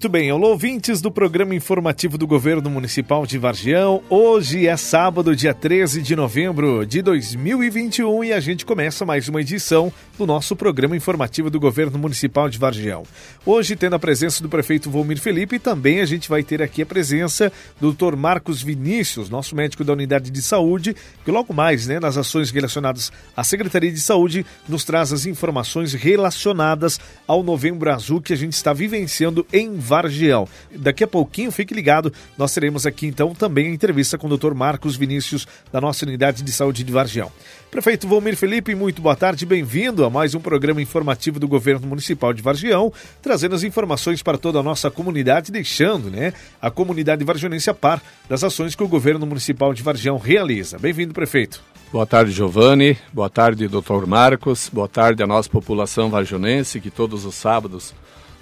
Muito bem, alô ouvintes do programa informativo do Governo Municipal de Vargião. Hoje é sábado, dia 13 de novembro de 2021 e a gente começa mais uma edição do nosso programa informativo do Governo Municipal de Vargião. Hoje, tendo a presença do prefeito Volmir Felipe, também a gente vai ter aqui a presença do Dr. Marcos Vinícius, nosso médico da Unidade de Saúde, que logo mais, né, nas ações relacionadas à Secretaria de Saúde, nos traz as informações relacionadas ao Novembro Azul que a gente está vivenciando em Vargião. Daqui a pouquinho, fique ligado, nós teremos aqui então também a entrevista com o Dr. Marcos Vinícius, da nossa unidade de saúde de Vargião. Prefeito Volmir Felipe, muito boa tarde, bem-vindo a mais um programa informativo do Governo Municipal de Vargião, trazendo as informações para toda a nossa comunidade, deixando né, a comunidade vargionense a par das ações que o Governo Municipal de Vargião realiza. Bem-vindo, prefeito. Boa tarde, Giovanni. Boa tarde, doutor Marcos. Boa tarde à nossa população varjonense, que todos os sábados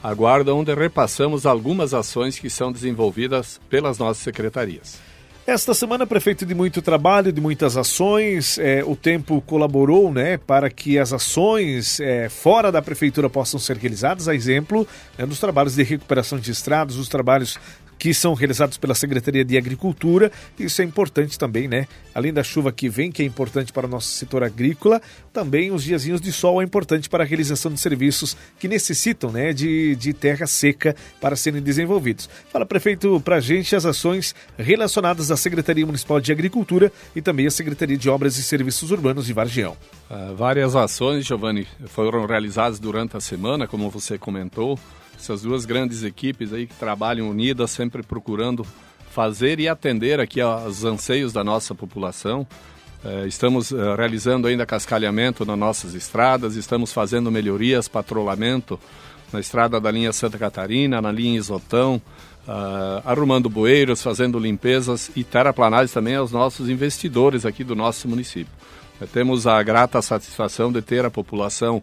aguarda onde repassamos algumas ações que são desenvolvidas pelas nossas secretarias. Esta semana, prefeito de muito trabalho, de muitas ações, é, o tempo colaborou né, para que as ações é, fora da prefeitura possam ser realizadas, a exemplo né, dos trabalhos de recuperação de estradas, os trabalhos que são realizados pela Secretaria de Agricultura. Isso é importante também, né? Além da chuva que vem, que é importante para o nosso setor agrícola, também os diazinhos de sol é importante para a realização de serviços que necessitam, né, de, de terra seca para serem desenvolvidos. Fala, prefeito, para a gente as ações relacionadas à Secretaria Municipal de Agricultura e também à Secretaria de Obras e Serviços Urbanos de Vargião. Uh, várias ações, Giovanni, foram realizadas durante a semana, como você comentou essas duas grandes equipes aí que trabalham unidas, sempre procurando fazer e atender aqui aos anseios da nossa população. É, estamos é, realizando ainda cascalhamento nas nossas estradas, estamos fazendo melhorias, patrulhamento na estrada da linha Santa Catarina, na linha Isotão, uh, arrumando bueiros, fazendo limpezas e terraplanagens também aos nossos investidores aqui do nosso município. É, temos a grata satisfação de ter a população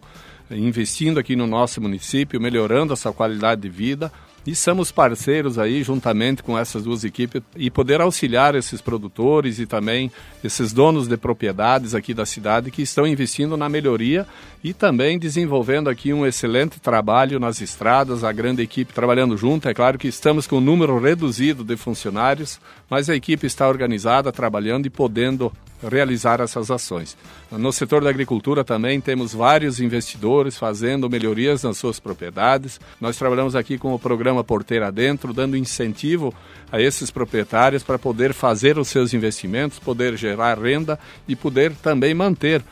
investindo aqui no nosso município, melhorando a sua qualidade de vida. E somos parceiros aí, juntamente com essas duas equipes, e poder auxiliar esses produtores e também esses donos de propriedades aqui da cidade que estão investindo na melhoria e também desenvolvendo aqui um excelente trabalho nas estradas, a grande equipe trabalhando junto. É claro que estamos com um número reduzido de funcionários, mas a equipe está organizada, trabalhando e podendo realizar essas ações. No setor da agricultura também temos vários investidores fazendo melhorias nas suas propriedades. Nós trabalhamos aqui com o programa Porteira Dentro, dando incentivo a esses proprietários para poder fazer os seus investimentos, poder gerar renda e poder também manter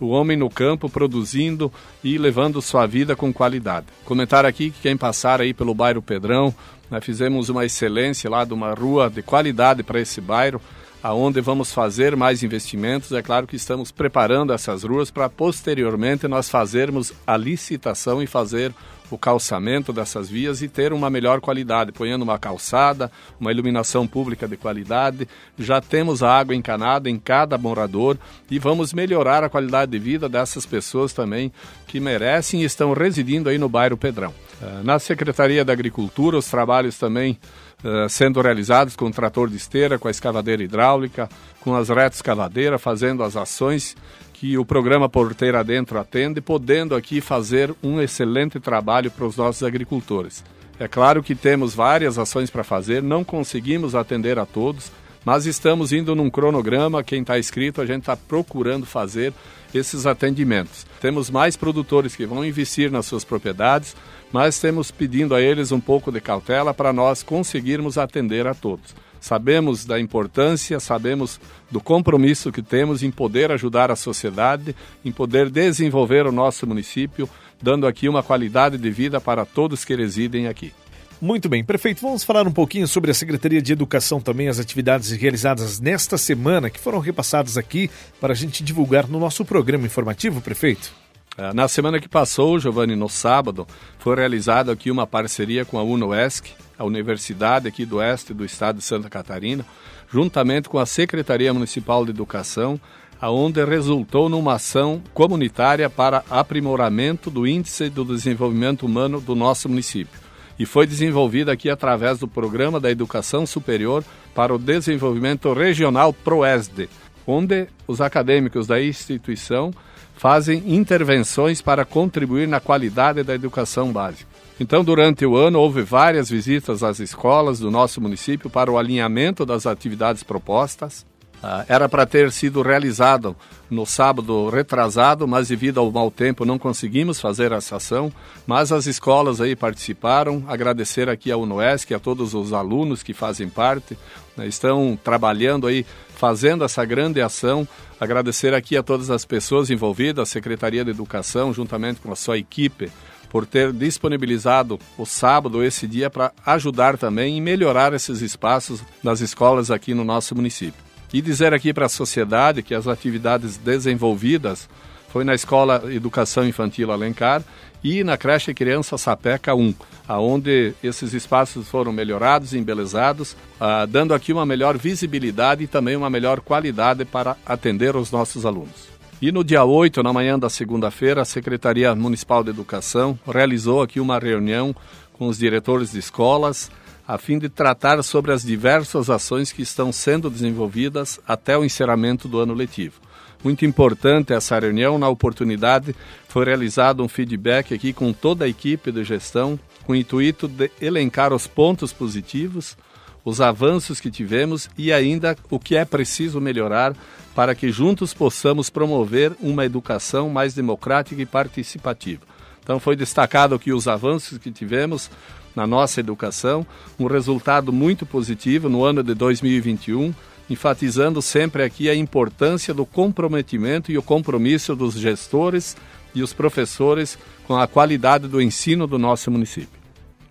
o homem no campo produzindo e levando sua vida com qualidade. Comentar aqui que quem passar aí pelo bairro Pedrão, nós fizemos uma excelência lá de uma rua de qualidade para esse bairro aonde vamos fazer mais investimentos. É claro que estamos preparando essas ruas para posteriormente nós fazermos a licitação e fazer o calçamento dessas vias e ter uma melhor qualidade, ponhando uma calçada, uma iluminação pública de qualidade. Já temos a água encanada em cada morador e vamos melhorar a qualidade de vida dessas pessoas também que merecem e estão residindo aí no bairro Pedrão. Eh, na Secretaria da Agricultura, os trabalhos também uh, sendo realizados com o trator de esteira, com a escavadeira hidráulica, com as retas escavadeiras, fazendo as ações que o programa Porteira Dentro atende, podendo aqui fazer um excelente trabalho para os nossos agricultores. É claro que temos várias ações para fazer, não conseguimos atender a todos, mas estamos indo num cronograma, quem está inscrito, a gente está procurando fazer esses atendimentos. Temos mais produtores que vão investir nas suas propriedades, mas temos pedindo a eles um pouco de cautela para nós conseguirmos atender a todos. Sabemos da importância, sabemos do compromisso que temos em poder ajudar a sociedade, em poder desenvolver o nosso município, dando aqui uma qualidade de vida para todos que residem aqui. Muito bem, prefeito, vamos falar um pouquinho sobre a Secretaria de Educação também, as atividades realizadas nesta semana que foram repassadas aqui para a gente divulgar no nosso programa informativo, prefeito. É, na semana que passou, Giovanni, no sábado, foi realizada aqui uma parceria com a UNOESC, a Universidade aqui do Oeste do Estado de Santa Catarina, juntamente com a Secretaria Municipal de Educação, aonde resultou numa ação comunitária para aprimoramento do índice do desenvolvimento humano do nosso município e foi desenvolvida aqui através do Programa da Educação Superior para o Desenvolvimento Regional PROESD, onde os acadêmicos da instituição fazem intervenções para contribuir na qualidade da educação básica. Então, durante o ano, houve várias visitas às escolas do nosso município para o alinhamento das atividades propostas. Uh, era para ter sido realizado no sábado retrasado, mas devido ao mau tempo não conseguimos fazer essa ação. Mas as escolas aí participaram. Agradecer aqui ao UNOESC, a todos os alunos que fazem parte, né, estão trabalhando aí, fazendo essa grande ação. Agradecer aqui a todas as pessoas envolvidas, a Secretaria de Educação, juntamente com a sua equipe, por ter disponibilizado o sábado, esse dia, para ajudar também e melhorar esses espaços nas escolas aqui no nosso município. E dizer aqui para a sociedade que as atividades desenvolvidas foi na Escola Educação Infantil Alencar e na creche Criança Sapeca 1, aonde esses espaços foram melhorados e embelezados, ah, dando aqui uma melhor visibilidade e também uma melhor qualidade para atender os nossos alunos. E no dia 8, na manhã da segunda-feira, a Secretaria Municipal de Educação realizou aqui uma reunião com os diretores de escolas, a fim de tratar sobre as diversas ações que estão sendo desenvolvidas até o encerramento do ano letivo. Muito importante essa reunião, na oportunidade foi realizado um feedback aqui com toda a equipe de gestão, com o intuito de elencar os pontos positivos, os avanços que tivemos e ainda o que é preciso melhorar para que juntos possamos promover uma educação mais democrática e participativa. Então foi destacado aqui os avanços que tivemos na nossa educação, um resultado muito positivo no ano de 2021, enfatizando sempre aqui a importância do comprometimento e o compromisso dos gestores e os professores com a qualidade do ensino do nosso município.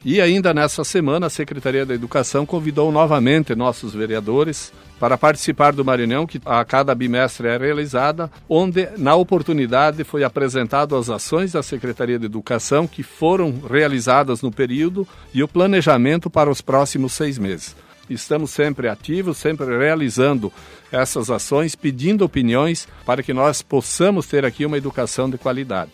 E ainda nessa semana, a Secretaria da Educação convidou novamente nossos vereadores para participar do Maranhão, que a cada bimestre é realizada, onde, na oportunidade, foi apresentado as ações da Secretaria de Educação que foram realizadas no período e o planejamento para os próximos seis meses. Estamos sempre ativos, sempre realizando essas ações, pedindo opiniões para que nós possamos ter aqui uma educação de qualidade.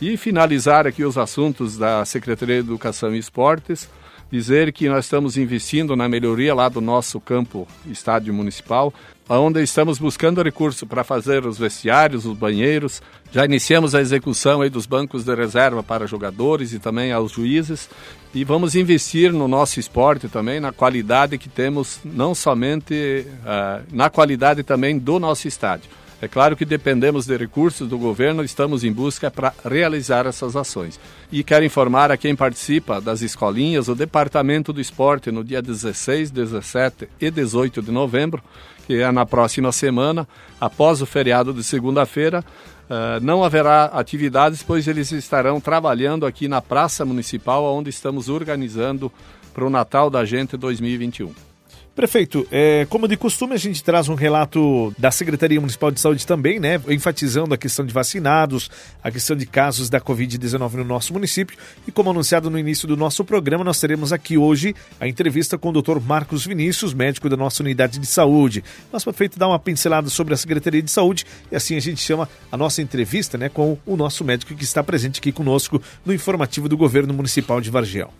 E finalizar aqui os assuntos da Secretaria de Educação e Esportes, dizer que nós estamos investindo na melhoria lá do nosso campo estádio municipal, onde estamos buscando recurso para fazer os vestiários, os banheiros. Já iniciamos a execução aí dos bancos de reserva para jogadores e também aos juízes. E vamos investir no nosso esporte também, na qualidade que temos, não somente uh, na qualidade também do nosso estádio. É claro que dependemos de recursos do governo, estamos em busca para realizar essas ações. E quero informar a quem participa das escolinhas, o Departamento do Esporte, no dia 16, 17 e 18 de novembro, que é na próxima semana, após o feriado de segunda-feira, uh, não haverá atividades, pois eles estarão trabalhando aqui na Praça Municipal, onde estamos organizando para o Natal da Gente 2021. Prefeito, é, como de costume, a gente traz um relato da Secretaria Municipal de Saúde também, né? Enfatizando a questão de vacinados, a questão de casos da Covid-19 no nosso município. E como anunciado no início do nosso programa, nós teremos aqui hoje a entrevista com o Dr. Marcos Vinícius, médico da nossa unidade de saúde. Mas, prefeito, dar uma pincelada sobre a Secretaria de Saúde e assim a gente chama a nossa entrevista né, com o nosso médico que está presente aqui conosco no informativo do Governo Municipal de Vargel.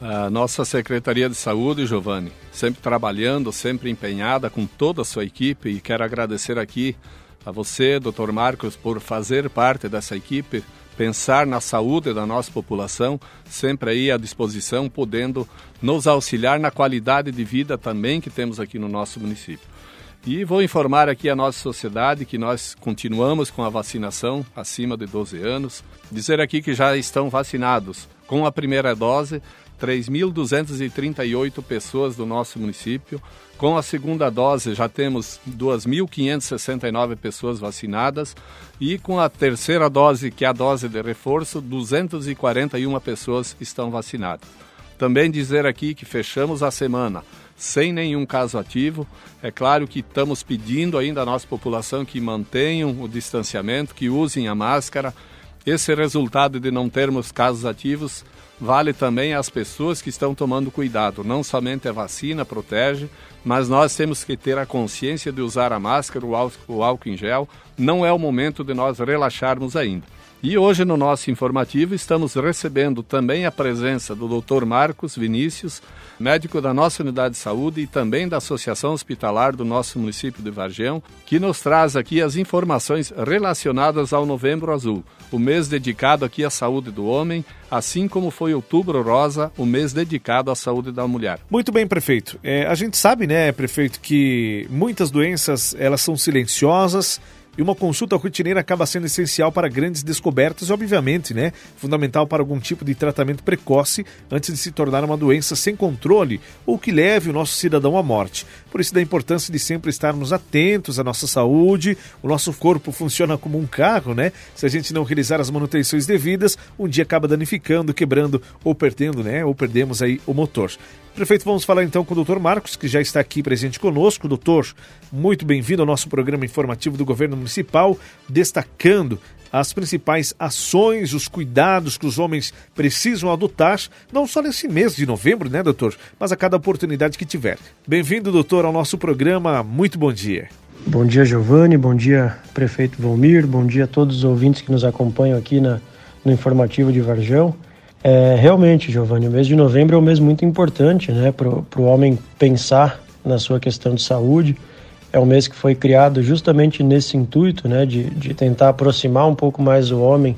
A nossa Secretaria de Saúde, Giovanni, sempre trabalhando, sempre empenhada com toda a sua equipe e quero agradecer aqui a você, Dr. Marcos, por fazer parte dessa equipe, pensar na saúde da nossa população, sempre aí à disposição, podendo nos auxiliar na qualidade de vida também que temos aqui no nosso município. E vou informar aqui a nossa sociedade que nós continuamos com a vacinação acima de 12 anos. Dizer aqui que já estão vacinados com a primeira dose 3.238 pessoas do nosso município. Com a segunda dose, já temos 2.569 pessoas vacinadas. E com a terceira dose, que é a dose de reforço, 241 pessoas estão vacinadas. Também dizer aqui que fechamos a semana sem nenhum caso ativo. É claro que estamos pedindo ainda à nossa população que mantenham o distanciamento, que usem a máscara. Esse resultado de não termos casos ativos vale também às pessoas que estão tomando cuidado. Não somente a vacina protege, mas nós temos que ter a consciência de usar a máscara, o álcool, o álcool em gel. Não é o momento de nós relaxarmos ainda. E hoje no nosso informativo estamos recebendo também a presença do Dr. Marcos Vinícius, médico da nossa unidade de saúde e também da Associação Hospitalar do nosso município de Vargião, que nos traz aqui as informações relacionadas ao Novembro Azul, o mês dedicado aqui à saúde do homem, assim como foi Outubro Rosa, o mês dedicado à saúde da mulher. Muito bem, prefeito. É, a gente sabe, né, prefeito, que muitas doenças elas são silenciosas e uma consulta rotineira acaba sendo essencial para grandes descobertas obviamente, né, fundamental para algum tipo de tratamento precoce antes de se tornar uma doença sem controle ou que leve o nosso cidadão à morte. Por isso, da importância de sempre estarmos atentos à nossa saúde. O nosso corpo funciona como um carro, né? Se a gente não realizar as manutenções devidas, um dia acaba danificando, quebrando ou perdendo, né? Ou perdemos aí o motor. Prefeito, vamos falar então com o doutor Marcos, que já está aqui presente conosco. Doutor, muito bem-vindo ao nosso programa informativo do Governo Municipal, destacando as principais ações, os cuidados que os homens precisam adotar, não só nesse mês de novembro, né, doutor, mas a cada oportunidade que tiver. Bem-vindo, doutor, ao nosso programa. Muito bom dia. Bom dia, Giovanni. Bom dia, prefeito Volmir. Bom dia a todos os ouvintes que nos acompanham aqui na, no informativo de Varjão. É, realmente, Giovanni, o mês de novembro é um mês muito importante né, para o homem pensar na sua questão de saúde. É um mês que foi criado justamente nesse intuito né, de, de tentar aproximar um pouco mais o homem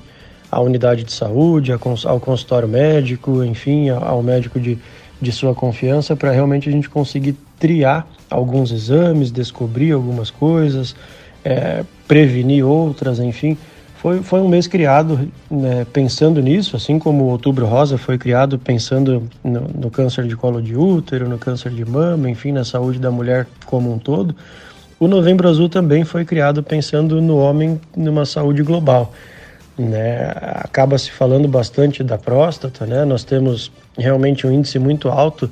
à unidade de saúde, ao consultório médico, enfim, ao médico de, de sua confiança, para realmente a gente conseguir triar alguns exames, descobrir algumas coisas, é, prevenir outras, enfim foi, foi um mês criado né, pensando nisso, assim como o Outubro Rosa foi criado pensando no, no, câncer de colo de útero, no câncer de mama, enfim, na saúde da mulher como um todo. O Novembro Azul também foi criado pensando no homem numa saúde global. Né? Acaba se falando bastante da próstata, né? Nós temos realmente um índice muito alto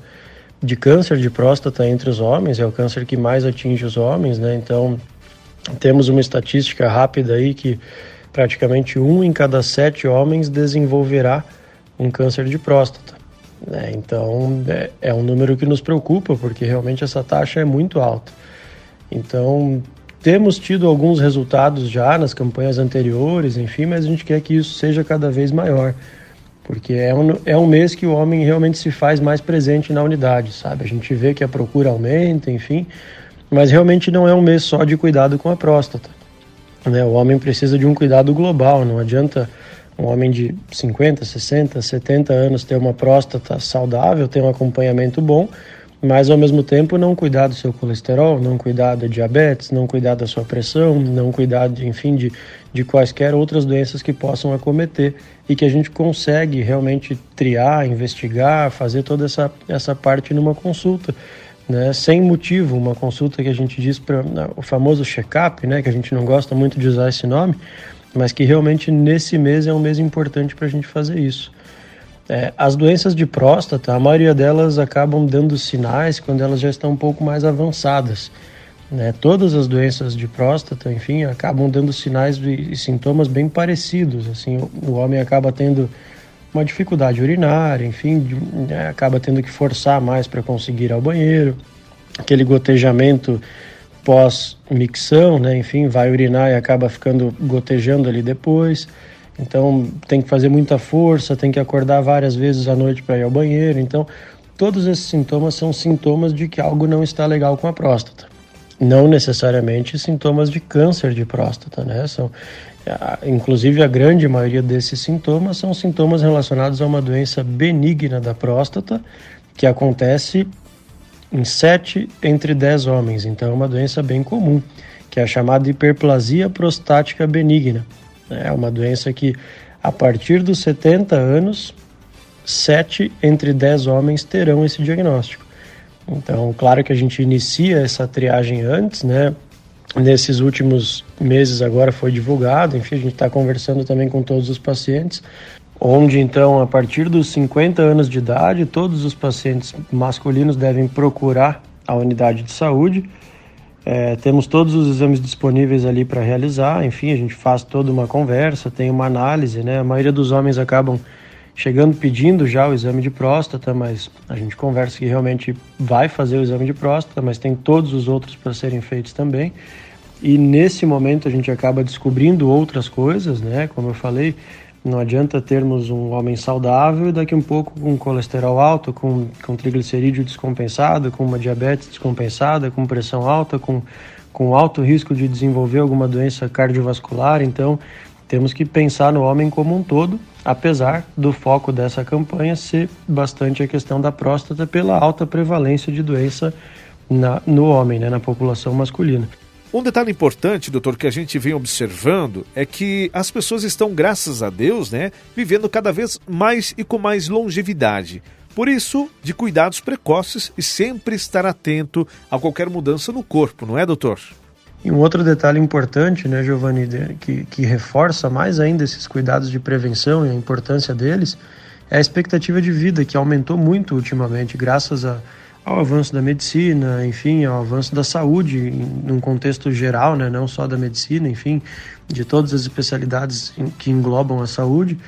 de câncer de próstata entre os homens, é o câncer que mais atinge os homens, né? Então, temos uma estatística rápida aí que praticamente um em cada sete homens desenvolverá um câncer de próstata. Né? Então é, é um número que nos preocupa, porque realmente essa taxa é muito alta. Então temos tido alguns resultados já nas campanhas anteriores, enfim, mas a gente quer que isso seja cada vez maior, porque é um, é um mês que o homem realmente se faz mais presente na unidade, sabe? A gente vê que a procura aumenta, enfim, mas realmente não é um mês só de cuidado com a próstata. Né? O homem precisa de um cuidado global, não adianta um homem de 50, 60, 70 anos ter uma próstata saudável, ter um acompanhamento bom, mas ao mesmo tempo não cuidar do seu colesterol, não cuidar da diabetes, não cuidar da sua pressão, não cuidar, de, enfim, de, de quaisquer outras doenças que possam acometer e que a gente consegue realmente triar, investigar, fazer toda essa, essa parte numa consulta né, sem motivo, uma consulta que a gente diz para o famoso check-up, né, que a gente não gosta muito de usar esse nome, mas que realmente nesse mês é um mês importante para a gente fazer isso. É, as doenças de próstata, a maioria delas acabam dando sinais quando elas já estão um pouco mais avançadas. Né? Todas as doenças de próstata, enfim, acabam dando sinais e sintomas bem parecidos. Assim, o homem acaba tendo uma dificuldade urinária, enfim, né, acaba tendo que forçar mais para conseguir ir ao banheiro, aquele gotejamento pós-micção, né, enfim, vai urinar e acaba ficando gotejando ali depois. Então tem que fazer muita força, tem que acordar várias vezes à noite para ir ao banheiro. Então todos esses sintomas são sintomas de que algo não está legal com a próstata. Não necessariamente sintomas de câncer de próstata, né? São, Inclusive, a grande maioria desses sintomas são sintomas relacionados a uma doença benigna da próstata, que acontece em 7 entre 10 homens. Então, é uma doença bem comum, que é a chamada hiperplasia prostática benigna. É uma doença que, a partir dos 70 anos, 7 entre 10 homens terão esse diagnóstico. Então, claro que a gente inicia essa triagem antes, né? nesses últimos meses agora foi divulgado, enfim, a gente está conversando também com todos os pacientes, onde então a partir dos 50 anos de idade, todos os pacientes masculinos devem procurar a unidade de saúde. É, temos todos os exames disponíveis ali para realizar, enfim, a gente faz toda uma conversa, tem uma análise, né? A maioria dos homens acabam chegando pedindo já o exame de próstata, mas a gente conversa que realmente vai fazer o exame de próstata, mas tem todos os outros para serem feitos também. e nesse momento a gente acaba descobrindo outras coisas, né? Como eu falei, não adianta termos um homem saudável e daqui um pouco com colesterol alto, com, com triglicerídeo descompensado, com uma diabetes descompensada, com pressão alta, com, com alto risco de desenvolver alguma doença cardiovascular. Então, temos que pensar no homem como um todo, apesar do foco dessa campanha ser bastante a questão da próstata pela alta prevalência de doença na, no homem, né, na população masculina. Um detalhe importante, doutor, que a gente vem observando é que as pessoas estão, graças a Deus, né, vivendo cada vez mais e com mais longevidade. Por isso, de cuidados precoces e sempre estar atento a qualquer mudança no corpo, não é, doutor? E um outro detalhe importante, né, Giovanni, que, que reforça mais ainda esses cuidados de prevenção e a importância deles, é a expectativa de vida, que aumentou muito ultimamente, graças a, ao avanço da medicina, enfim, ao avanço da saúde, em, num contexto geral, né, não só da medicina, enfim, de todas as especialidades que englobam a saúde,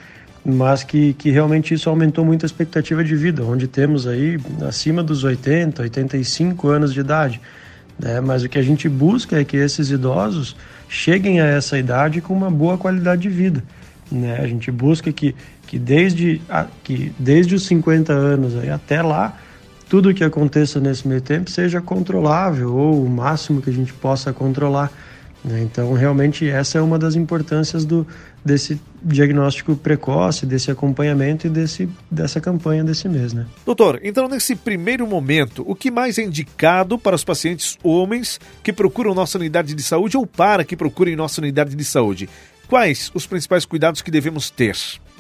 mas que, que realmente isso aumentou muito a expectativa de vida, onde temos aí acima dos 80, 85 anos de idade. Né? Mas o que a gente busca é que esses idosos cheguem a essa idade com uma boa qualidade de vida. Né? A gente busca que, que, desde, a, que desde os 50 anos aí até lá, tudo que aconteça nesse meio tempo seja controlável ou o máximo que a gente possa controlar. Né? Então, realmente, essa é uma das importâncias do, desse diagnóstico precoce, desse acompanhamento e desse, dessa campanha desse mês. Né? Doutor, então, nesse primeiro momento, o que mais é indicado para os pacientes homens que procuram nossa unidade de saúde ou para que procurem nossa unidade de saúde? Quais os principais cuidados que devemos ter?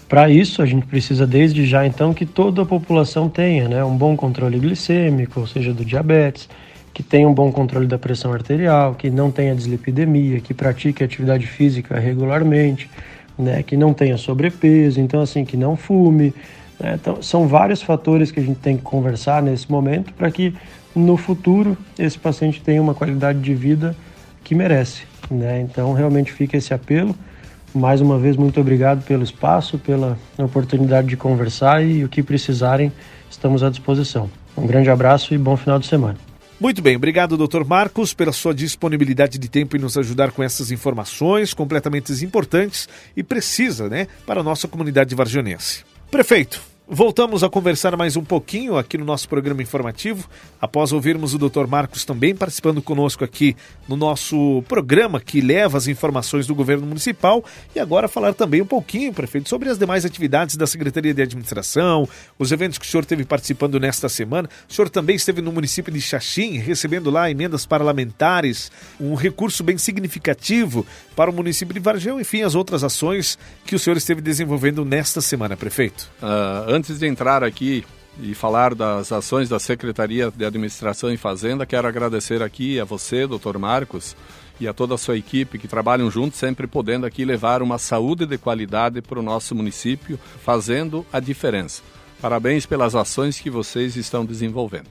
Para isso, a gente precisa desde já então que toda a população tenha né, um bom controle glicêmico, ou seja, do diabetes, que tenha um bom controle da pressão arterial, que não tenha dislipidemia, que pratique atividade física regularmente, né, que não tenha sobrepeso, então assim, que não fume. Né? Então, são vários fatores que a gente tem que conversar nesse momento para que no futuro esse paciente tenha uma qualidade de vida que merece. Né? Então, realmente fica esse apelo mais uma vez, muito obrigado pelo espaço, pela oportunidade de conversar e o que precisarem, estamos à disposição. Um grande abraço e bom final de semana. Muito bem, obrigado, Dr. Marcos, pela sua disponibilidade de tempo em nos ajudar com essas informações completamente importantes e precisa, né, para a nossa comunidade varjanense. Prefeito, Voltamos a conversar mais um pouquinho aqui no nosso programa informativo, após ouvirmos o Dr. Marcos também participando conosco aqui no nosso programa que leva as informações do governo municipal e agora falar também um pouquinho, prefeito, sobre as demais atividades da Secretaria de Administração, os eventos que o senhor esteve participando nesta semana. O senhor também esteve no município de Xaxim, recebendo lá emendas parlamentares, um recurso bem significativo para o município de Vargem, enfim, as outras ações que o senhor esteve desenvolvendo nesta semana, prefeito. Uh Antes de entrar aqui e falar das ações da Secretaria de Administração e Fazenda, quero agradecer aqui a você, doutor Marcos, e a toda a sua equipe que trabalham juntos, sempre podendo aqui levar uma saúde de qualidade para o nosso município, fazendo a diferença. Parabéns pelas ações que vocês estão desenvolvendo.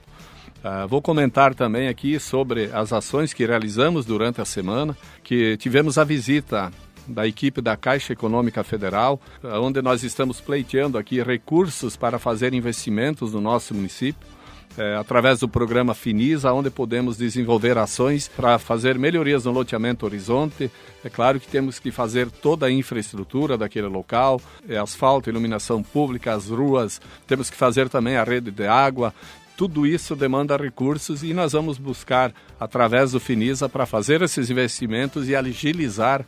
Uh, vou comentar também aqui sobre as ações que realizamos durante a semana, que tivemos a visita da equipe da Caixa Econômica Federal, onde nós estamos pleiteando aqui recursos para fazer investimentos no nosso município. É, através do programa Finisa, onde podemos desenvolver ações para fazer melhorias no loteamento Horizonte. É claro que temos que fazer toda a infraestrutura daquele local, é, asfalto, iluminação pública, as ruas, temos que fazer também a rede de água, tudo isso demanda recursos e nós vamos buscar, através do Finisa, para fazer esses investimentos e agilizar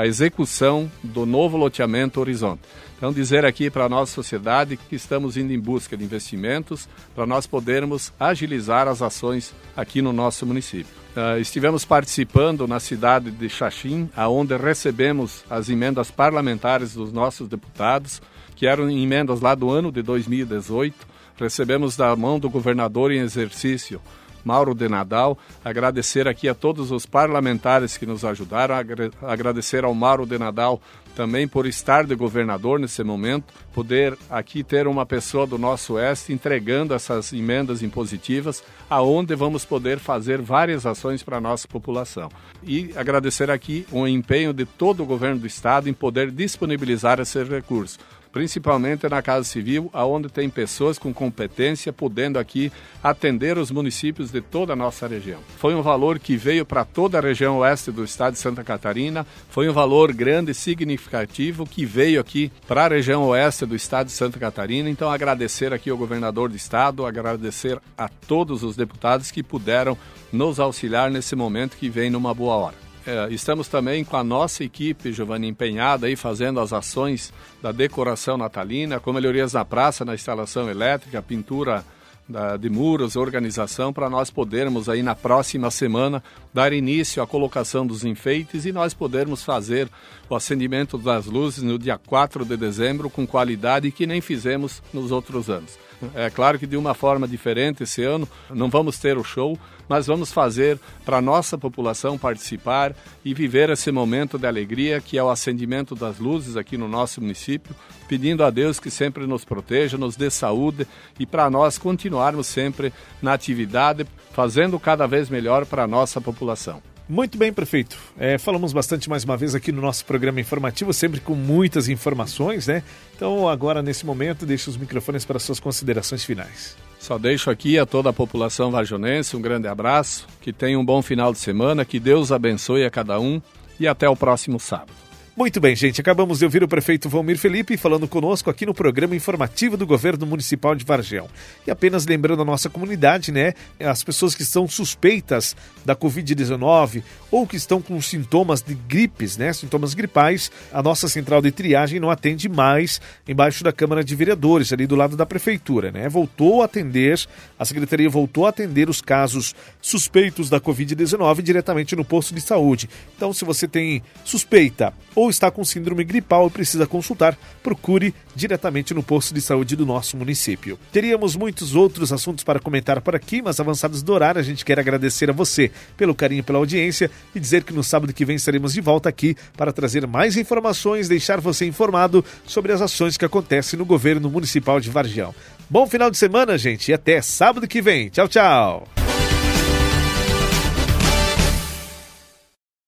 a execução do novo loteamento Horizonte. Então, dizer aqui para a nossa sociedade que estamos indo em busca de investimentos para nós podermos agilizar as ações aqui no nosso município. Uh, estivemos participando na cidade de Xaxim, aonde recebemos as emendas parlamentares dos nossos deputados, que eram emendas lá do ano de 2018. Recebemos da mão do governador em exercício Mauro de Nadal, agradecer aqui a todos os parlamentares que nos ajudaram, agradecer ao Mauro de Nadal também por estar de governador nesse momento, poder aqui ter uma pessoa do nosso oeste entregando essas emendas impositivas, aonde vamos poder fazer várias ações para a nossa população. E agradecer aqui o empenho de todo o governo do estado em poder disponibilizar esse recurso principalmente na Casa Civil, onde tem pessoas com competência podendo aqui atender os municípios de toda a nossa região. Foi um valor que veio para toda a região oeste do estado de Santa Catarina, foi um valor grande e significativo que veio aqui para a região oeste do estado de Santa Catarina. Então, agradecer aqui ao governador do estado, agradecer a todos os deputados que puderam nos auxiliar nesse momento que vem numa boa hora. É, estamos também com a nossa equipe, Giovanni, empenhada aí fazendo as ações da decoração natalina, com melhorias na praça, na instalação elétrica, pintura da, de muros, organização, para nós podermos aí na próxima semana dar início à colocação dos enfeites e nós podermos fazer o acendimento das luzes no dia 4 de dezembro com qualidade que nem fizemos nos outros anos. É claro que de uma forma diferente esse ano não vamos ter o show, mas vamos fazer para a nossa população participar e viver esse momento de alegria que é o acendimento das luzes aqui no nosso município, pedindo a Deus que sempre nos proteja, nos dê saúde e para nós continuarmos sempre na atividade, fazendo cada vez melhor para a nossa população. Muito bem, prefeito. É, falamos bastante mais uma vez aqui no nosso programa informativo, sempre com muitas informações, né? Então, agora, nesse momento, deixo os microfones para suas considerações finais. Só deixo aqui a toda a população varjonense um grande abraço, que tenha um bom final de semana, que Deus abençoe a cada um e até o próximo sábado. Muito bem, gente. Acabamos de ouvir o prefeito Valmir Felipe falando conosco aqui no programa informativo do governo municipal de Vargel. E apenas lembrando a nossa comunidade, né? As pessoas que são suspeitas da Covid-19 ou que estão com sintomas de gripes, né? Sintomas gripais, a nossa central de triagem não atende mais embaixo da Câmara de Vereadores, ali do lado da Prefeitura, né? Voltou a atender, a Secretaria voltou a atender os casos suspeitos da Covid-19 diretamente no posto de saúde. Então, se você tem suspeita ou está com síndrome gripal e precisa consultar, procure diretamente no posto de saúde do nosso município. Teríamos muitos outros assuntos para comentar por aqui, mas avançados do horário, a gente quer agradecer a você pelo carinho, pela audiência e dizer que no sábado que vem estaremos de volta aqui para trazer mais informações, deixar você informado sobre as ações que acontecem no governo municipal de Vargião. Bom final de semana, gente, e até sábado que vem. Tchau, tchau.